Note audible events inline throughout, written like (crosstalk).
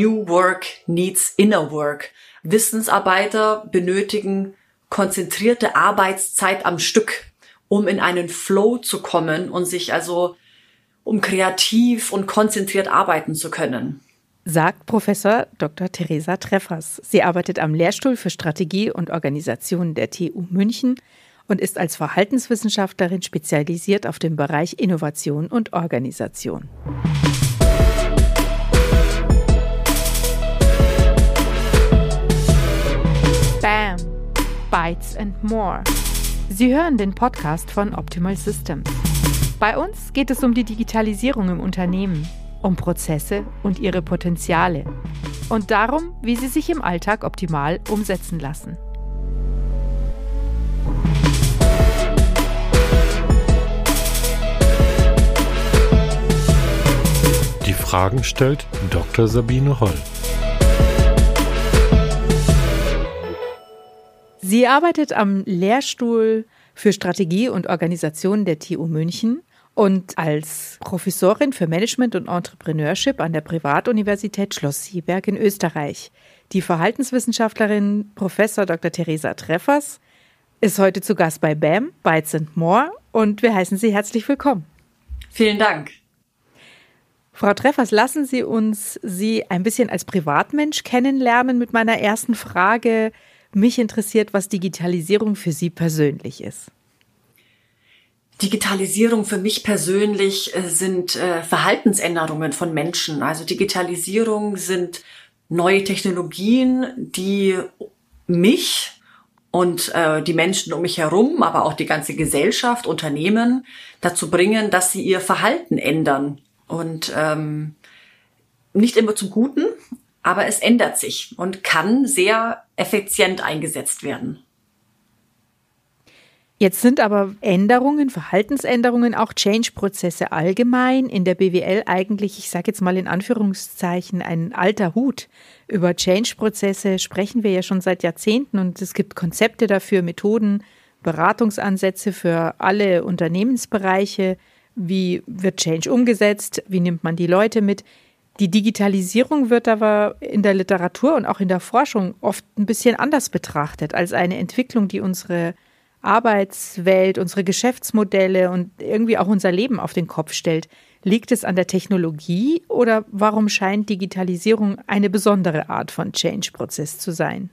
New Work needs Inner Work. Wissensarbeiter benötigen konzentrierte Arbeitszeit am Stück, um in einen Flow zu kommen und sich also um kreativ und konzentriert arbeiten zu können. Sagt Professor Dr. Theresa Treffers. Sie arbeitet am Lehrstuhl für Strategie und Organisation der TU München und ist als Verhaltenswissenschaftlerin spezialisiert auf den Bereich Innovation und Organisation. Bam! Bytes and More. Sie hören den Podcast von Optimal Systems. Bei uns geht es um die Digitalisierung im Unternehmen, um Prozesse und ihre Potenziale und darum, wie sie sich im Alltag optimal umsetzen lassen. Die Fragen stellt Dr. Sabine Holl. Sie arbeitet am Lehrstuhl für Strategie und Organisation der TU München und als Professorin für Management und Entrepreneurship an der Privatuniversität Schloss Sieberg in Österreich. Die Verhaltenswissenschaftlerin Professor Dr. Theresa Treffers ist heute zu Gast bei BAM, Bytes and More und wir heißen Sie herzlich willkommen. Vielen Dank. Frau Treffers, lassen Sie uns Sie ein bisschen als Privatmensch kennenlernen mit meiner ersten Frage. Mich interessiert, was Digitalisierung für Sie persönlich ist. Digitalisierung für mich persönlich äh, sind äh, Verhaltensänderungen von Menschen. Also Digitalisierung sind neue Technologien, die mich und äh, die Menschen um mich herum, aber auch die ganze Gesellschaft, Unternehmen dazu bringen, dass sie ihr Verhalten ändern. Und ähm, nicht immer zum Guten, aber es ändert sich und kann sehr effizient eingesetzt werden. Jetzt sind aber Änderungen, Verhaltensänderungen, auch Change-Prozesse allgemein in der BWL eigentlich, ich sage jetzt mal in Anführungszeichen, ein alter Hut. Über Change-Prozesse sprechen wir ja schon seit Jahrzehnten und es gibt Konzepte dafür, Methoden, Beratungsansätze für alle Unternehmensbereiche. Wie wird Change umgesetzt? Wie nimmt man die Leute mit? Die Digitalisierung wird aber in der Literatur und auch in der Forschung oft ein bisschen anders betrachtet als eine Entwicklung, die unsere Arbeitswelt, unsere Geschäftsmodelle und irgendwie auch unser Leben auf den Kopf stellt. Liegt es an der Technologie oder warum scheint Digitalisierung eine besondere Art von Change-Prozess zu sein?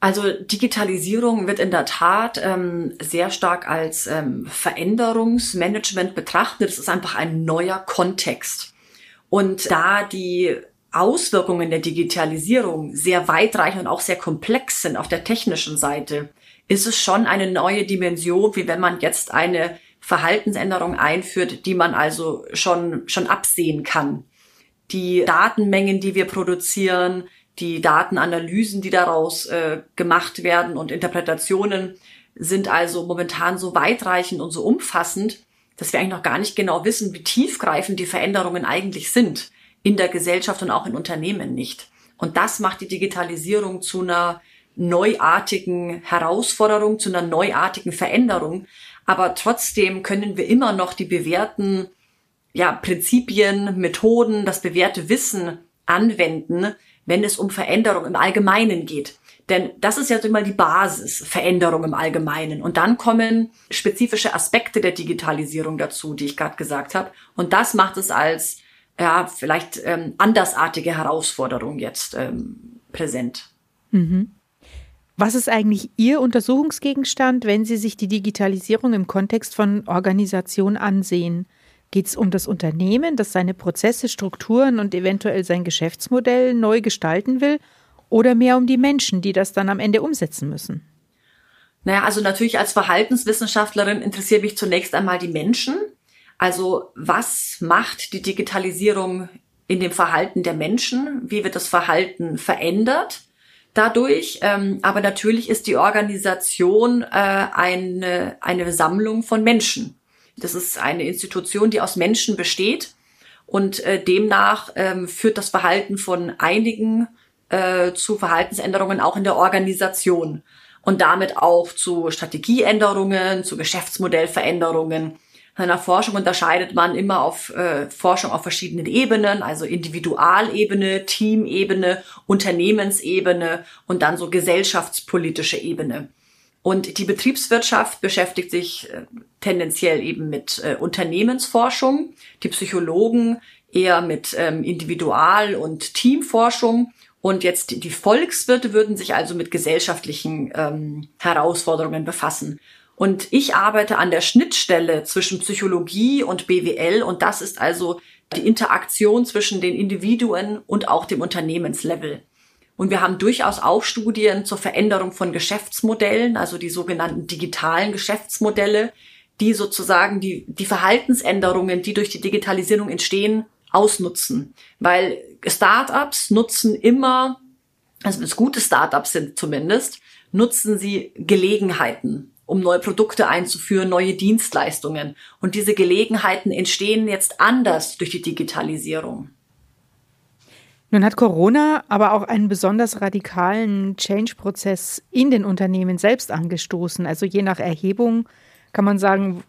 Also Digitalisierung wird in der Tat ähm, sehr stark als ähm, Veränderungsmanagement betrachtet. Es ist einfach ein neuer Kontext. Und da die Auswirkungen der Digitalisierung sehr weitreichend und auch sehr komplex sind auf der technischen Seite, ist es schon eine neue Dimension, wie wenn man jetzt eine Verhaltensänderung einführt, die man also schon, schon absehen kann. Die Datenmengen, die wir produzieren, die Datenanalysen, die daraus äh, gemacht werden und Interpretationen sind also momentan so weitreichend und so umfassend, dass wir eigentlich noch gar nicht genau wissen, wie tiefgreifend die Veränderungen eigentlich sind in der Gesellschaft und auch in Unternehmen nicht. Und das macht die Digitalisierung zu einer neuartigen Herausforderung, zu einer neuartigen Veränderung. Aber trotzdem können wir immer noch die bewährten ja, Prinzipien, Methoden, das bewährte Wissen anwenden, wenn es um Veränderung im Allgemeinen geht. Denn das ist ja immer die Basis, Veränderung im Allgemeinen. Und dann kommen spezifische Aspekte der Digitalisierung dazu, die ich gerade gesagt habe. Und das macht es als ja, vielleicht ähm, andersartige Herausforderung jetzt ähm, präsent. Mhm. Was ist eigentlich Ihr Untersuchungsgegenstand, wenn Sie sich die Digitalisierung im Kontext von Organisation ansehen? Geht es um das Unternehmen, das seine Prozesse, Strukturen und eventuell sein Geschäftsmodell neu gestalten will? Oder mehr um die Menschen, die das dann am Ende umsetzen müssen? Naja, also natürlich als Verhaltenswissenschaftlerin interessiert mich zunächst einmal die Menschen. Also was macht die Digitalisierung in dem Verhalten der Menschen? Wie wird das Verhalten verändert dadurch? Ähm, aber natürlich ist die Organisation äh, eine, eine Sammlung von Menschen. Das ist eine Institution, die aus Menschen besteht und äh, demnach ähm, führt das Verhalten von einigen äh, zu Verhaltensänderungen auch in der Organisation und damit auch zu Strategieänderungen, zu Geschäftsmodellveränderungen In der Forschung unterscheidet man immer auf äh, Forschung auf verschiedenen Ebenen, also Individualebene, Teamebene, Unternehmensebene und dann so gesellschaftspolitische Ebene. Und die Betriebswirtschaft beschäftigt sich äh, tendenziell eben mit äh, Unternehmensforschung, die Psychologen eher mit ähm, Individual- und Teamforschung. Und jetzt die Volkswirte würden sich also mit gesellschaftlichen ähm, Herausforderungen befassen. Und ich arbeite an der Schnittstelle zwischen Psychologie und BWL und das ist also die Interaktion zwischen den Individuen und auch dem Unternehmenslevel. Und wir haben durchaus auch Studien zur Veränderung von Geschäftsmodellen, also die sogenannten digitalen Geschäftsmodelle, die sozusagen die, die Verhaltensänderungen, die durch die Digitalisierung entstehen, ausnutzen. Weil Startups nutzen immer, also wenn es gute Startups sind zumindest, nutzen sie Gelegenheiten, um neue Produkte einzuführen, neue Dienstleistungen. Und diese Gelegenheiten entstehen jetzt anders durch die Digitalisierung. Nun hat Corona aber auch einen besonders radikalen Change-Prozess in den Unternehmen selbst angestoßen. Also je nach Erhebung kann man sagen,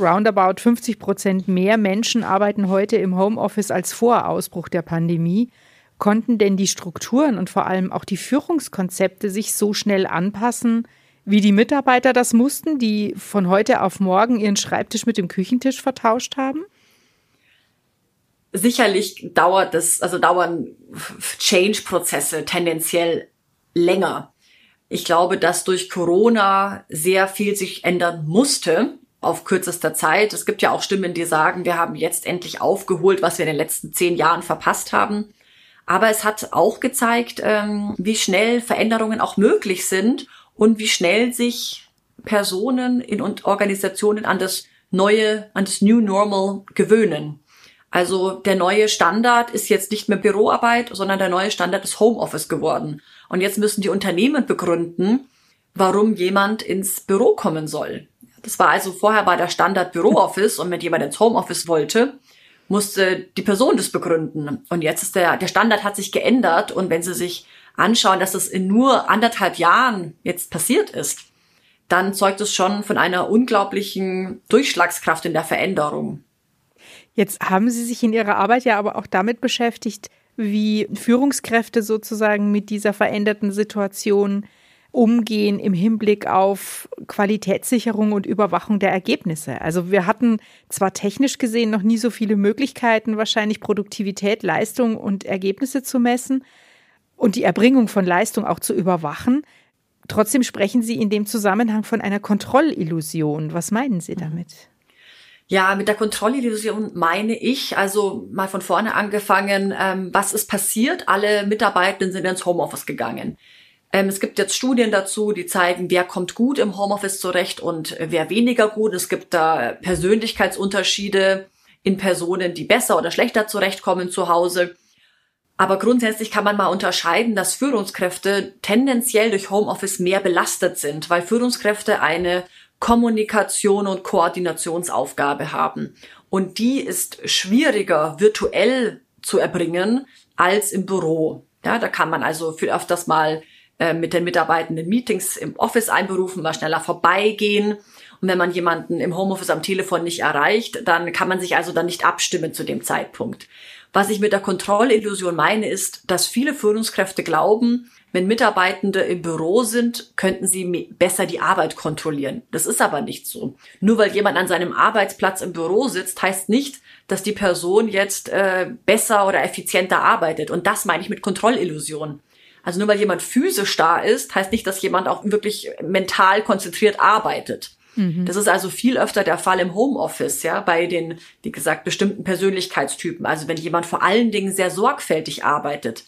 roundabout 50 Prozent mehr Menschen arbeiten heute im Homeoffice als vor Ausbruch der Pandemie. Konnten denn die Strukturen und vor allem auch die Führungskonzepte sich so schnell anpassen, wie die Mitarbeiter das mussten, die von heute auf morgen ihren Schreibtisch mit dem Küchentisch vertauscht haben? Sicherlich dauert das, also dauern Change-Prozesse tendenziell länger. Ich glaube, dass durch Corona sehr viel sich ändern musste auf kürzester Zeit. Es gibt ja auch Stimmen, die sagen, wir haben jetzt endlich aufgeholt, was wir in den letzten zehn Jahren verpasst haben. Aber es hat auch gezeigt, ähm, wie schnell Veränderungen auch möglich sind und wie schnell sich Personen in und Organisationen an das neue, an das New Normal gewöhnen. Also der neue Standard ist jetzt nicht mehr Büroarbeit, sondern der neue Standard ist Homeoffice geworden. Und jetzt müssen die Unternehmen begründen, warum jemand ins Büro kommen soll. Das war also vorher war der Standard Bürooffice und wenn jemand ins Homeoffice wollte, musste die Person das begründen. Und jetzt ist der, der Standard hat sich geändert und wenn Sie sich anschauen, dass es in nur anderthalb Jahren jetzt passiert ist, dann zeugt es schon von einer unglaublichen Durchschlagskraft in der Veränderung. Jetzt haben Sie sich in Ihrer Arbeit ja aber auch damit beschäftigt, wie Führungskräfte sozusagen mit dieser veränderten Situation umgehen im Hinblick auf Qualitätssicherung und Überwachung der Ergebnisse. Also wir hatten zwar technisch gesehen noch nie so viele Möglichkeiten, wahrscheinlich Produktivität, Leistung und Ergebnisse zu messen und die Erbringung von Leistung auch zu überwachen. Trotzdem sprechen Sie in dem Zusammenhang von einer Kontrollillusion. Was meinen Sie damit? Ja, mit der Kontrollillusion meine ich, also mal von vorne angefangen, ähm, was ist passiert? Alle Mitarbeitenden sind ins Homeoffice gegangen. Ähm, es gibt jetzt Studien dazu, die zeigen, wer kommt gut im Homeoffice zurecht und wer weniger gut. Es gibt da Persönlichkeitsunterschiede in Personen, die besser oder schlechter zurechtkommen zu Hause. Aber grundsätzlich kann man mal unterscheiden, dass Führungskräfte tendenziell durch Homeoffice mehr belastet sind, weil Führungskräfte eine Kommunikation und Koordinationsaufgabe haben. Und die ist schwieriger virtuell zu erbringen als im Büro. Ja, da kann man also viel öfters mal äh, mit den Mitarbeitenden Meetings im Office einberufen, mal schneller vorbeigehen. Und wenn man jemanden im Homeoffice am Telefon nicht erreicht, dann kann man sich also dann nicht abstimmen zu dem Zeitpunkt. Was ich mit der Kontrollillusion meine, ist, dass viele Führungskräfte glauben, wenn Mitarbeitende im Büro sind, könnten sie besser die Arbeit kontrollieren. Das ist aber nicht so. Nur weil jemand an seinem Arbeitsplatz im Büro sitzt, heißt nicht, dass die Person jetzt äh, besser oder effizienter arbeitet. Und das meine ich mit Kontrollillusion. Also nur weil jemand physisch da ist, heißt nicht, dass jemand auch wirklich mental konzentriert arbeitet. Mhm. Das ist also viel öfter der Fall im Homeoffice, ja, bei den, wie gesagt, bestimmten Persönlichkeitstypen. Also wenn jemand vor allen Dingen sehr sorgfältig arbeitet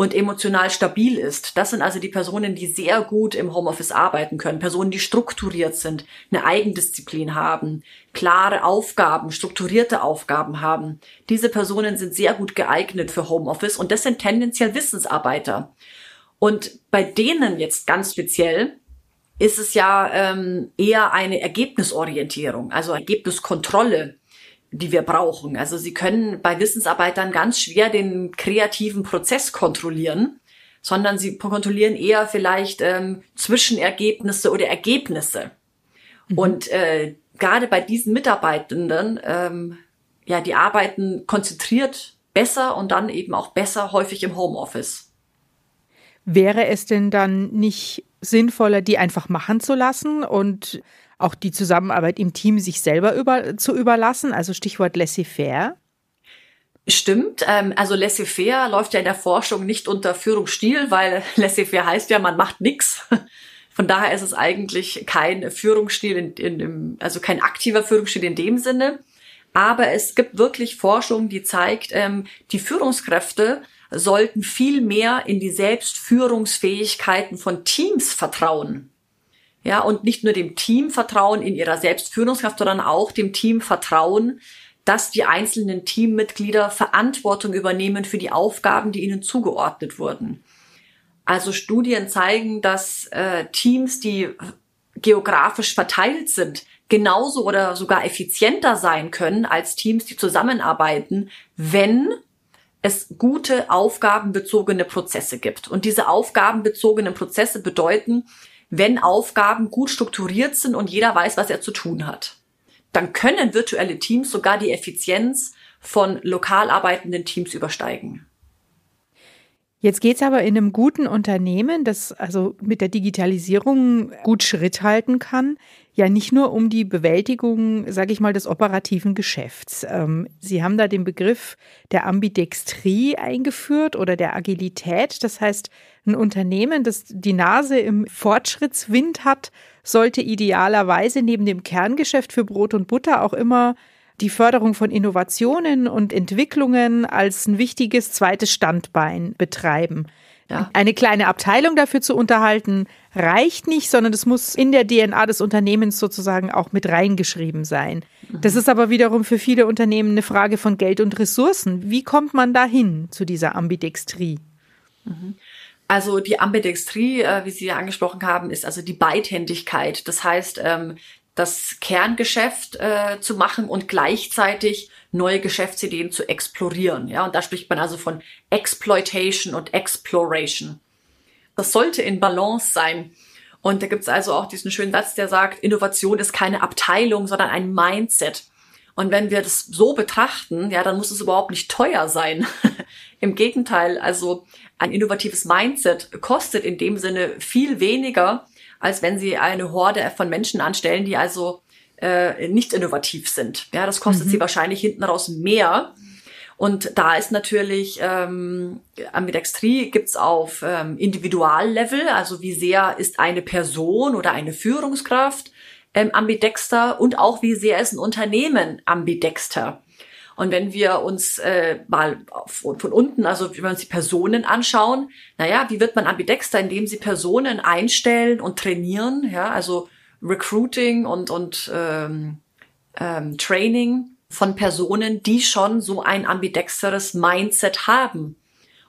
und emotional stabil ist. Das sind also die Personen, die sehr gut im Homeoffice arbeiten können. Personen, die strukturiert sind, eine Eigendisziplin haben, klare Aufgaben, strukturierte Aufgaben haben. Diese Personen sind sehr gut geeignet für Homeoffice und das sind tendenziell Wissensarbeiter. Und bei denen jetzt ganz speziell ist es ja ähm, eher eine Ergebnisorientierung, also Ergebniskontrolle die wir brauchen. Also sie können bei Wissensarbeitern ganz schwer den kreativen Prozess kontrollieren, sondern sie kontrollieren eher vielleicht ähm, Zwischenergebnisse oder Ergebnisse. Mhm. Und äh, gerade bei diesen Mitarbeitenden, ähm, ja, die arbeiten konzentriert besser und dann eben auch besser häufig im Homeoffice. Wäre es denn dann nicht sinnvoller, die einfach machen zu lassen und auch die Zusammenarbeit im Team sich selber über, zu überlassen? Also Stichwort laissez-faire. Stimmt. Ähm, also laissez-faire läuft ja in der Forschung nicht unter Führungsstil, weil (laughs) laissez-faire heißt ja, man macht nichts. (laughs) Von daher ist es eigentlich kein Führungsstil, in, in, in, also kein aktiver Führungsstil in dem Sinne. Aber es gibt wirklich Forschung, die zeigt, ähm, die Führungskräfte sollten viel mehr in die Selbstführungsfähigkeiten von Teams vertrauen. Ja, und nicht nur dem Team vertrauen in ihrer Selbstführungskraft, sondern auch dem Team vertrauen, dass die einzelnen Teammitglieder Verantwortung übernehmen für die Aufgaben, die ihnen zugeordnet wurden. Also Studien zeigen, dass äh, Teams, die geografisch verteilt sind, genauso oder sogar effizienter sein können als Teams, die zusammenarbeiten, wenn es gute aufgabenbezogene Prozesse gibt. Und diese aufgabenbezogenen Prozesse bedeuten, wenn Aufgaben gut strukturiert sind und jeder weiß, was er zu tun hat, dann können virtuelle Teams sogar die Effizienz von lokal arbeitenden Teams übersteigen. Jetzt geht's aber in einem guten Unternehmen, das also mit der Digitalisierung gut Schritt halten kann, ja nicht nur um die Bewältigung, sage ich mal, des operativen Geschäfts. Ähm, Sie haben da den Begriff der Ambidextrie eingeführt oder der Agilität. Das heißt, ein Unternehmen, das die Nase im Fortschrittswind hat, sollte idealerweise neben dem Kerngeschäft für Brot und Butter auch immer die Förderung von Innovationen und Entwicklungen als ein wichtiges zweites Standbein betreiben. Ja. Eine kleine Abteilung dafür zu unterhalten, reicht nicht, sondern es muss in der DNA des Unternehmens sozusagen auch mit reingeschrieben sein. Mhm. Das ist aber wiederum für viele Unternehmen eine Frage von Geld und Ressourcen. Wie kommt man dahin zu dieser Ambidextrie? Mhm. Also die Ambidextrie, äh, wie Sie ja angesprochen haben, ist also die Beidhändigkeit. Das heißt, ähm, das Kerngeschäft äh, zu machen und gleichzeitig neue Geschäftsideen zu explorieren. Ja, und da spricht man also von Exploitation und Exploration. Das sollte in Balance sein. Und da gibt's also auch diesen schönen Satz, der sagt, Innovation ist keine Abteilung, sondern ein Mindset. Und wenn wir das so betrachten, ja, dann muss es überhaupt nicht teuer sein. (laughs) Im Gegenteil, also ein innovatives Mindset kostet in dem Sinne viel weniger, als wenn sie eine Horde von Menschen anstellen, die also äh, nicht innovativ sind. Ja, das kostet mhm. sie wahrscheinlich hinten raus mehr. Und da ist natürlich ähm, Ambidextrie gibt's auf ähm, Individuallevel, also wie sehr ist eine Person oder eine Führungskraft ähm, ambidexter und auch wie sehr ist ein Unternehmen ambidexter. Und wenn wir uns äh, mal von, von unten, also wenn wir uns die Personen anschauen, naja, wie wird man ambidexter, indem sie Personen einstellen und trainieren, ja, also Recruiting und, und ähm, ähm, Training von Personen, die schon so ein ambidexteres Mindset haben.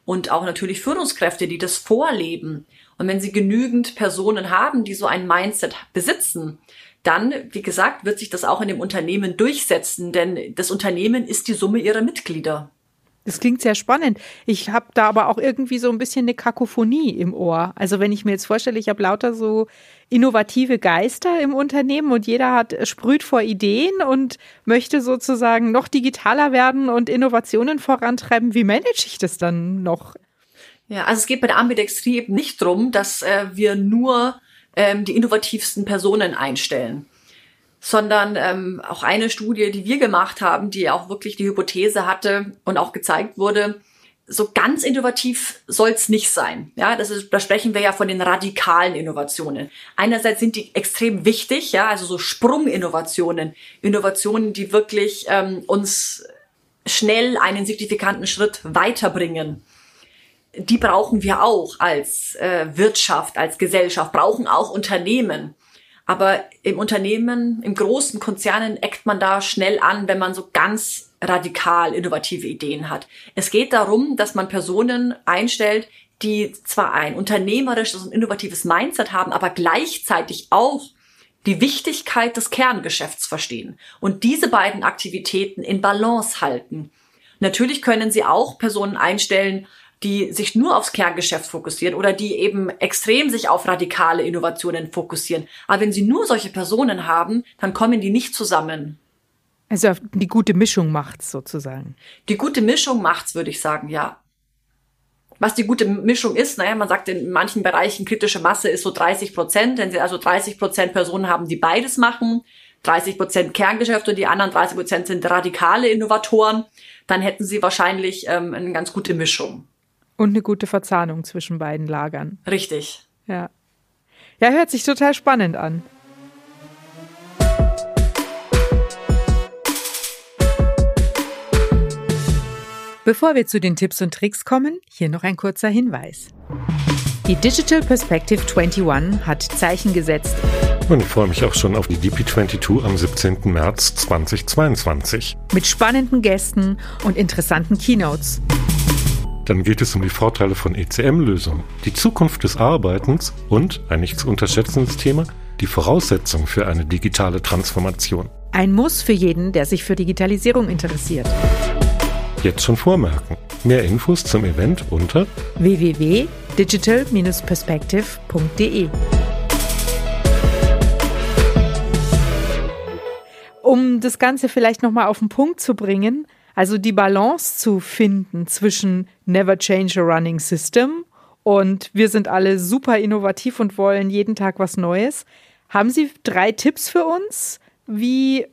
Und auch natürlich Führungskräfte, die das vorleben. Und wenn Sie genügend Personen haben, die so ein Mindset besitzen, dann, wie gesagt, wird sich das auch in dem Unternehmen durchsetzen, denn das Unternehmen ist die Summe ihrer Mitglieder. Das klingt sehr spannend. Ich habe da aber auch irgendwie so ein bisschen eine Kakophonie im Ohr. Also wenn ich mir jetzt vorstelle, ich habe lauter so innovative Geister im Unternehmen und jeder hat äh, sprüht vor Ideen und möchte sozusagen noch digitaler werden und Innovationen vorantreiben. Wie manage ich das dann noch? Ja, also es geht bei der Ambidextrie eben nicht drum, dass äh, wir nur ähm, die innovativsten Personen einstellen sondern ähm, auch eine Studie, die wir gemacht haben, die auch wirklich die Hypothese hatte und auch gezeigt wurde, so ganz innovativ soll's nicht sein. Ja, das ist, da sprechen wir ja von den radikalen Innovationen. Einerseits sind die extrem wichtig, ja, also so Sprunginnovationen, Innovationen, die wirklich ähm, uns schnell einen signifikanten Schritt weiterbringen die brauchen wir auch als äh, Wirtschaft, als Gesellschaft, brauchen auch Unternehmen. Aber im Unternehmen, im großen Konzernen eckt man da schnell an, wenn man so ganz radikal innovative Ideen hat. Es geht darum, dass man Personen einstellt, die zwar ein unternehmerisches und innovatives Mindset haben, aber gleichzeitig auch die Wichtigkeit des Kerngeschäfts verstehen und diese beiden Aktivitäten in Balance halten. Natürlich können Sie auch Personen einstellen, die sich nur aufs Kerngeschäft fokussieren oder die eben extrem sich auf radikale Innovationen fokussieren. Aber wenn Sie nur solche Personen haben, dann kommen die nicht zusammen. Also die gute Mischung macht's sozusagen. Die gute Mischung macht's, würde ich sagen, ja. Was die gute Mischung ist, naja, man sagt in manchen Bereichen kritische Masse ist so 30 Prozent. Wenn Sie also 30 Prozent Personen haben, die beides machen, 30 Prozent Kerngeschäft und die anderen 30 Prozent sind radikale Innovatoren, dann hätten Sie wahrscheinlich ähm, eine ganz gute Mischung. Und eine gute Verzahnung zwischen beiden Lagern. Richtig. Ja. Ja, hört sich total spannend an. Bevor wir zu den Tipps und Tricks kommen, hier noch ein kurzer Hinweis. Die Digital Perspective 21 hat Zeichen gesetzt. Und ich freue mich auch schon auf die DP22 am 17. März 2022. Mit spannenden Gästen und interessanten Keynotes. Dann geht es um die Vorteile von ECM-Lösungen, die Zukunft des Arbeitens und, ein nicht zu unterschätzendes Thema, die Voraussetzungen für eine digitale Transformation. Ein Muss für jeden, der sich für Digitalisierung interessiert. Jetzt schon vormerken. Mehr Infos zum Event unter www.digital-perspective.de. Um das Ganze vielleicht nochmal auf den Punkt zu bringen, also die Balance zu finden zwischen Never Change a Running System und wir sind alle super innovativ und wollen jeden Tag was Neues. Haben Sie drei Tipps für uns, wie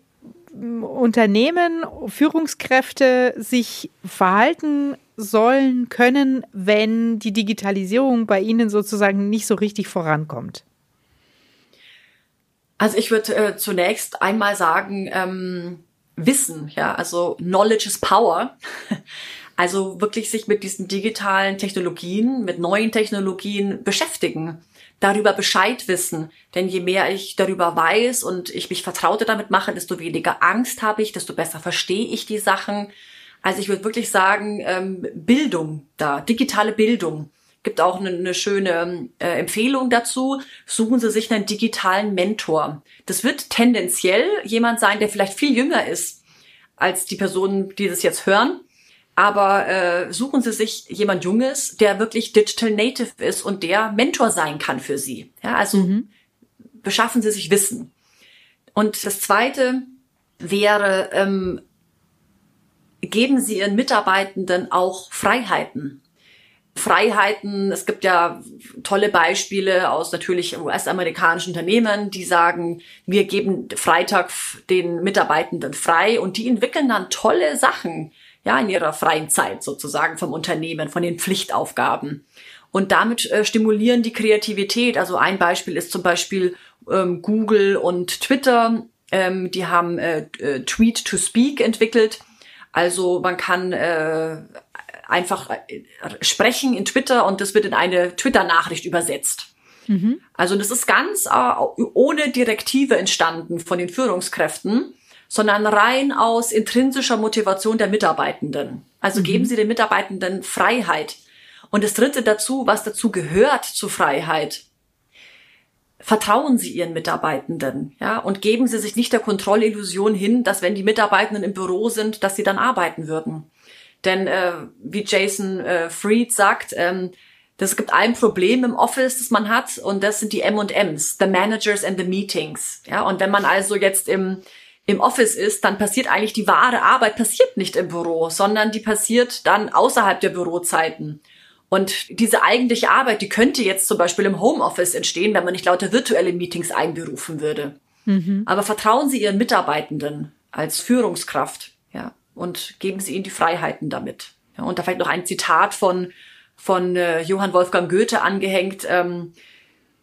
Unternehmen, Führungskräfte sich verhalten sollen können, wenn die Digitalisierung bei ihnen sozusagen nicht so richtig vorankommt? Also ich würde äh, zunächst einmal sagen, ähm, Wissen, ja, also Knowledge is Power. (laughs) Also wirklich sich mit diesen digitalen Technologien, mit neuen Technologien beschäftigen darüber Bescheid wissen. Denn je mehr ich darüber weiß und ich mich vertrauter damit mache, desto weniger Angst habe ich, desto besser verstehe ich die Sachen. Also ich würde wirklich sagen, ähm, Bildung da, digitale Bildung. Gibt auch eine, eine schöne äh, Empfehlung dazu. Suchen Sie sich einen digitalen Mentor. Das wird tendenziell jemand sein, der vielleicht viel jünger ist als die Personen, die das jetzt hören aber äh, suchen Sie sich jemand Junges, der wirklich Digital Native ist und der Mentor sein kann für Sie. Ja, also mhm. beschaffen Sie sich Wissen. Und das Zweite wäre, ähm, geben Sie Ihren Mitarbeitenden auch Freiheiten. Freiheiten, es gibt ja tolle Beispiele aus natürlich US-amerikanischen Unternehmen, die sagen, wir geben Freitag den Mitarbeitenden frei und die entwickeln dann tolle Sachen ja, in ihrer freien Zeit sozusagen vom Unternehmen, von den Pflichtaufgaben. Und damit äh, stimulieren die Kreativität. Also ein Beispiel ist zum Beispiel ähm, Google und Twitter. Ähm, die haben äh, äh, Tweet to Speak entwickelt. Also man kann äh, einfach äh, sprechen in Twitter und das wird in eine Twitter-Nachricht übersetzt. Mhm. Also das ist ganz äh, ohne Direktive entstanden von den Führungskräften sondern rein aus intrinsischer Motivation der Mitarbeitenden. Also mhm. geben Sie den Mitarbeitenden Freiheit. Und das Dritte dazu, was dazu gehört zu Freiheit, vertrauen Sie Ihren Mitarbeitenden, ja, und geben Sie sich nicht der Kontrollillusion hin, dass wenn die Mitarbeitenden im Büro sind, dass sie dann arbeiten würden. Denn äh, wie Jason äh, Fried sagt, ähm, das gibt ein Problem im Office, das man hat, und das sind die M&Ms, the Managers and the Meetings. Ja, und wenn man also jetzt im im Office ist, dann passiert eigentlich die wahre Arbeit passiert nicht im Büro, sondern die passiert dann außerhalb der Bürozeiten. Und diese eigentliche Arbeit, die könnte jetzt zum Beispiel im Homeoffice entstehen, wenn man nicht lauter virtuelle Meetings einberufen würde. Mhm. Aber vertrauen Sie Ihren Mitarbeitenden als Führungskraft, und geben Sie ihnen die Freiheiten damit. Ja, und da vielleicht noch ein Zitat von von äh, Johann Wolfgang Goethe angehängt. Ähm,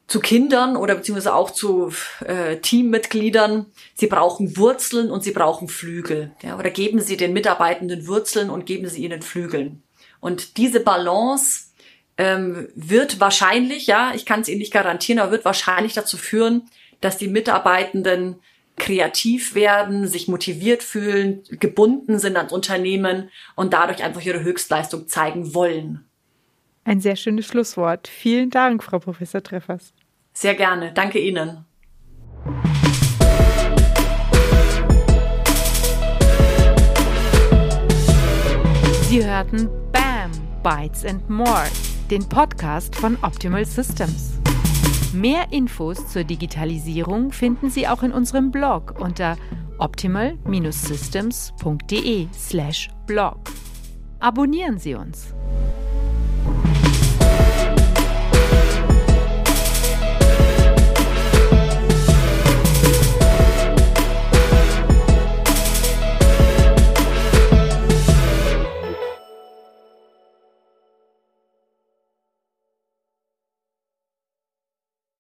zu Kindern oder beziehungsweise auch zu äh, Teammitgliedern. Sie brauchen Wurzeln und sie brauchen Flügel. Ja, oder geben Sie den Mitarbeitenden Wurzeln und geben Sie ihnen Flügeln. Und diese Balance ähm, wird wahrscheinlich, ja, ich kann es Ihnen nicht garantieren, aber wird wahrscheinlich dazu führen, dass die Mitarbeitenden kreativ werden, sich motiviert fühlen, gebunden sind ans Unternehmen und dadurch einfach ihre Höchstleistung zeigen wollen. Ein sehr schönes Schlusswort. Vielen Dank, Frau Professor Treffers. Sehr gerne. Danke Ihnen. Sie hörten BAM, Bytes and More, den Podcast von Optimal Systems. Mehr Infos zur Digitalisierung finden Sie auch in unserem Blog unter optimal-systems.de/blog. Abonnieren Sie uns.